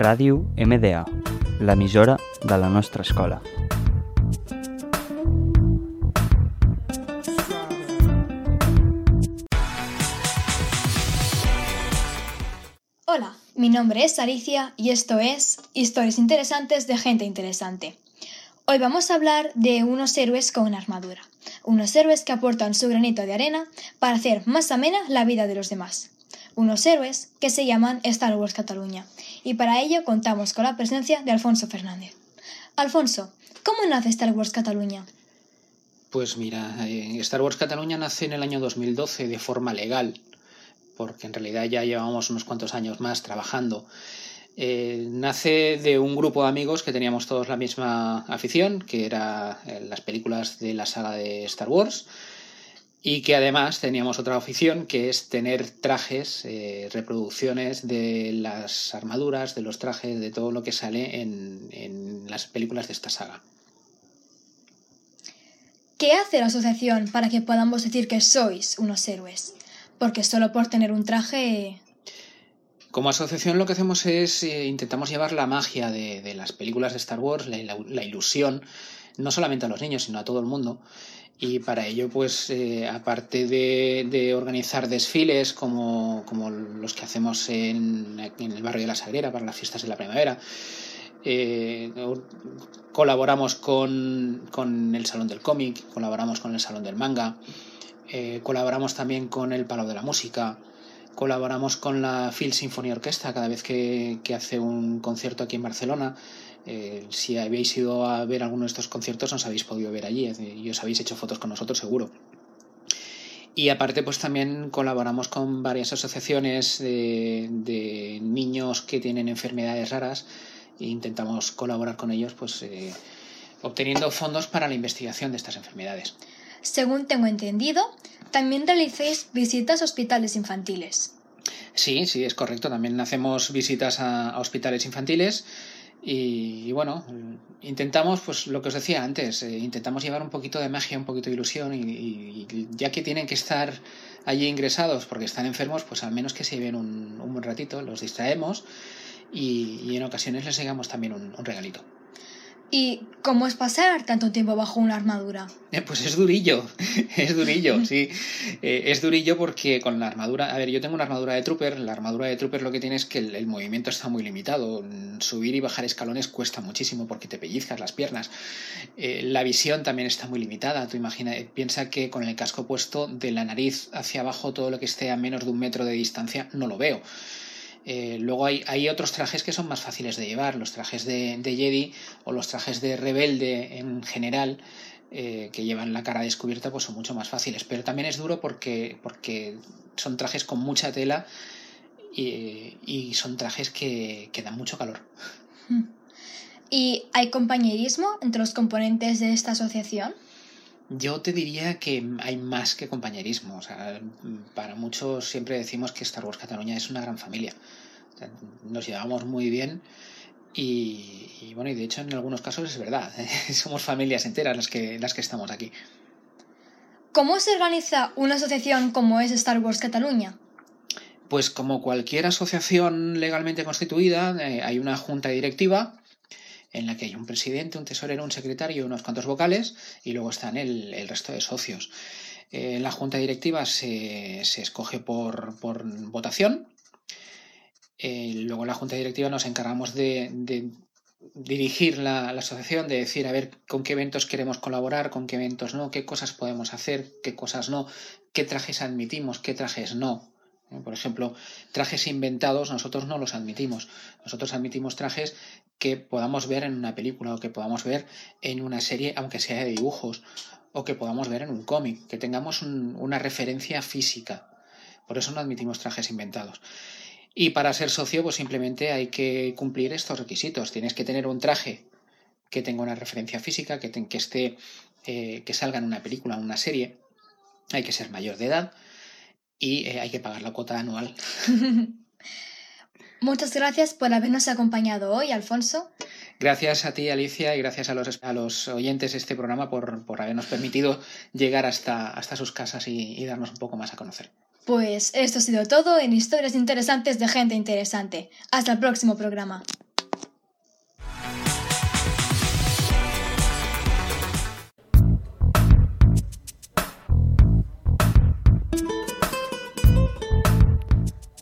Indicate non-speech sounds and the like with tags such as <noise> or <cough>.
Ràdio MDA, l'emissora de la nostra escola. Hola, mi nombre es Alicia y esto es Historias Interesantes de Gente Interesante. Hoy vamos a hablar de unos héroes con armadura, unos héroes que aportan su granito de arena para hacer más amena la vida de los demás. Unos héroes que se llaman Star Wars Cataluña y para ello contamos con la presencia de Alfonso Fernández. Alfonso, ¿cómo nace Star Wars Cataluña? Pues mira, eh, Star Wars Cataluña nace en el año 2012 de forma legal, porque en realidad ya llevamos unos cuantos años más trabajando. Eh, nace de un grupo de amigos que teníamos todos la misma afición, que era eh, las películas de la saga de Star Wars, y que además teníamos otra afición que es tener trajes, eh, reproducciones de las armaduras, de los trajes, de todo lo que sale en, en las películas de esta saga. ¿Qué hace la asociación para que podamos decir que sois unos héroes? Porque solo por tener un traje... Como asociación lo que hacemos es eh, intentamos llevar la magia de, de, las películas de Star Wars, la, la, la, ilusión, no solamente a los niños, sino a todo el mundo. Y para ello, pues, eh, aparte de, organizar desfiles como, como, los que hacemos en, el barrio de la Sagrera para las fiestas de la primavera, eh, colaboramos con, con, el Salón del Cómic, colaboramos con el Salón del Manga, eh, colaboramos también con el Palau de la Música, colaboramos con la Phil Symphony Orquesta cada vez que, que hace un concierto aquí en Barcelona. Eh, si habéis ido a ver alguno de estos conciertos, nos habéis podido ver allí y os habéis hecho fotos con nosotros, seguro. Y aparte, pues también colaboramos con varias asociaciones de, de niños que tienen enfermedades raras e intentamos colaborar con ellos, pues eh, obteniendo fondos para la investigación de estas enfermedades. Según tengo entendido, también realicéis visitas a hospitales infantiles. Sí, sí, es correcto. También hacemos visitas a, hospitales infantiles y, bueno, intentamos, pues lo que os decía antes, eh, intentamos llevar un poquito de magia, un poquito de ilusión y, ya que tienen que estar allí ingresados porque están enfermos, pues al menos que se lleven un, un buen ratito, los distraemos y, en ocasiones les llegamos también un regalito. ¿Y cómo es pasar tanto tiempo bajo una armadura? Eh, pues es durillo, <laughs> es durillo, sí. Eh, es durillo porque con la armadura, a ver, yo tengo una armadura de trooper, la armadura de trooper lo que tiene es que el, movimiento está muy limitado, subir y bajar escalones cuesta muchísimo porque te pellizcas las piernas. Eh, la visión también está muy limitada, tú imagina, piensa que con el casco puesto de la nariz hacia abajo todo lo que esté a menos de un metro de distancia no lo veo. Eh, luego hay, hay, otros trajes que son más fáciles de llevar, los trajes de, Jedi o los trajes de rebelde en general, eh, que llevan la cara descubierta, pues son mucho más fáciles. Pero también es duro porque, porque son trajes con mucha tela y, y son trajes que, que, dan mucho calor. <laughs> ¿Y hay compañerismo entre los componentes de esta asociación? Yo te diría que hay más que compañerismo. O sea, para muchos siempre decimos que Star Wars Cataluña es una gran familia. O sea, nos llevamos muy bien y, y, bueno, y de hecho en algunos casos es verdad. <laughs> ¿eh? Somos familias enteras las que, las que estamos aquí. ¿Cómo se organiza una asociación como es Star Wars Cataluña? Pues como cualquier asociación legalmente constituida, eh, hay una junta directiva en la que hay un presidente, un tesorero, un secretario y unos cuantos vocales, y luego están el, el resto de socios. Eh, la junta directiva se, se escoge por, por votación. Eh, luego la junta directiva nos encargamos de, de dirigir la, la, asociación, de decir a ver con qué eventos queremos colaborar, con qué eventos no, qué cosas podemos hacer, qué cosas no, qué trajes admitimos, qué trajes no. Por ejemplo, trajes inventados nosotros no los admitimos. Nosotros admitimos trajes que podamos ver en una película o que podamos ver en una serie, aunque sea de dibujos, o que podamos ver en un cómic, que tengamos un, una referencia física. Por eso no admitimos trajes inventados. Y para ser socio, pues simplemente hay que cumplir estos requisitos. Tienes que tener un traje que tenga una referencia física, que, que esté, eh, que salga en una película, en una serie. Hay que ser mayor de edad y eh, hay que pagar la cuota anual. <laughs> Muchas gracias por habernos acompañado hoy, Alfonso. Gracias a ti, Alicia, y gracias a los, a los oyentes de este programa por, por habernos permitido llegar hasta, hasta sus casas y, y darnos un poco más a conocer. Pues esto ha sido todo en Historias Interesantes de Gente Interesante. Hasta el próximo programa.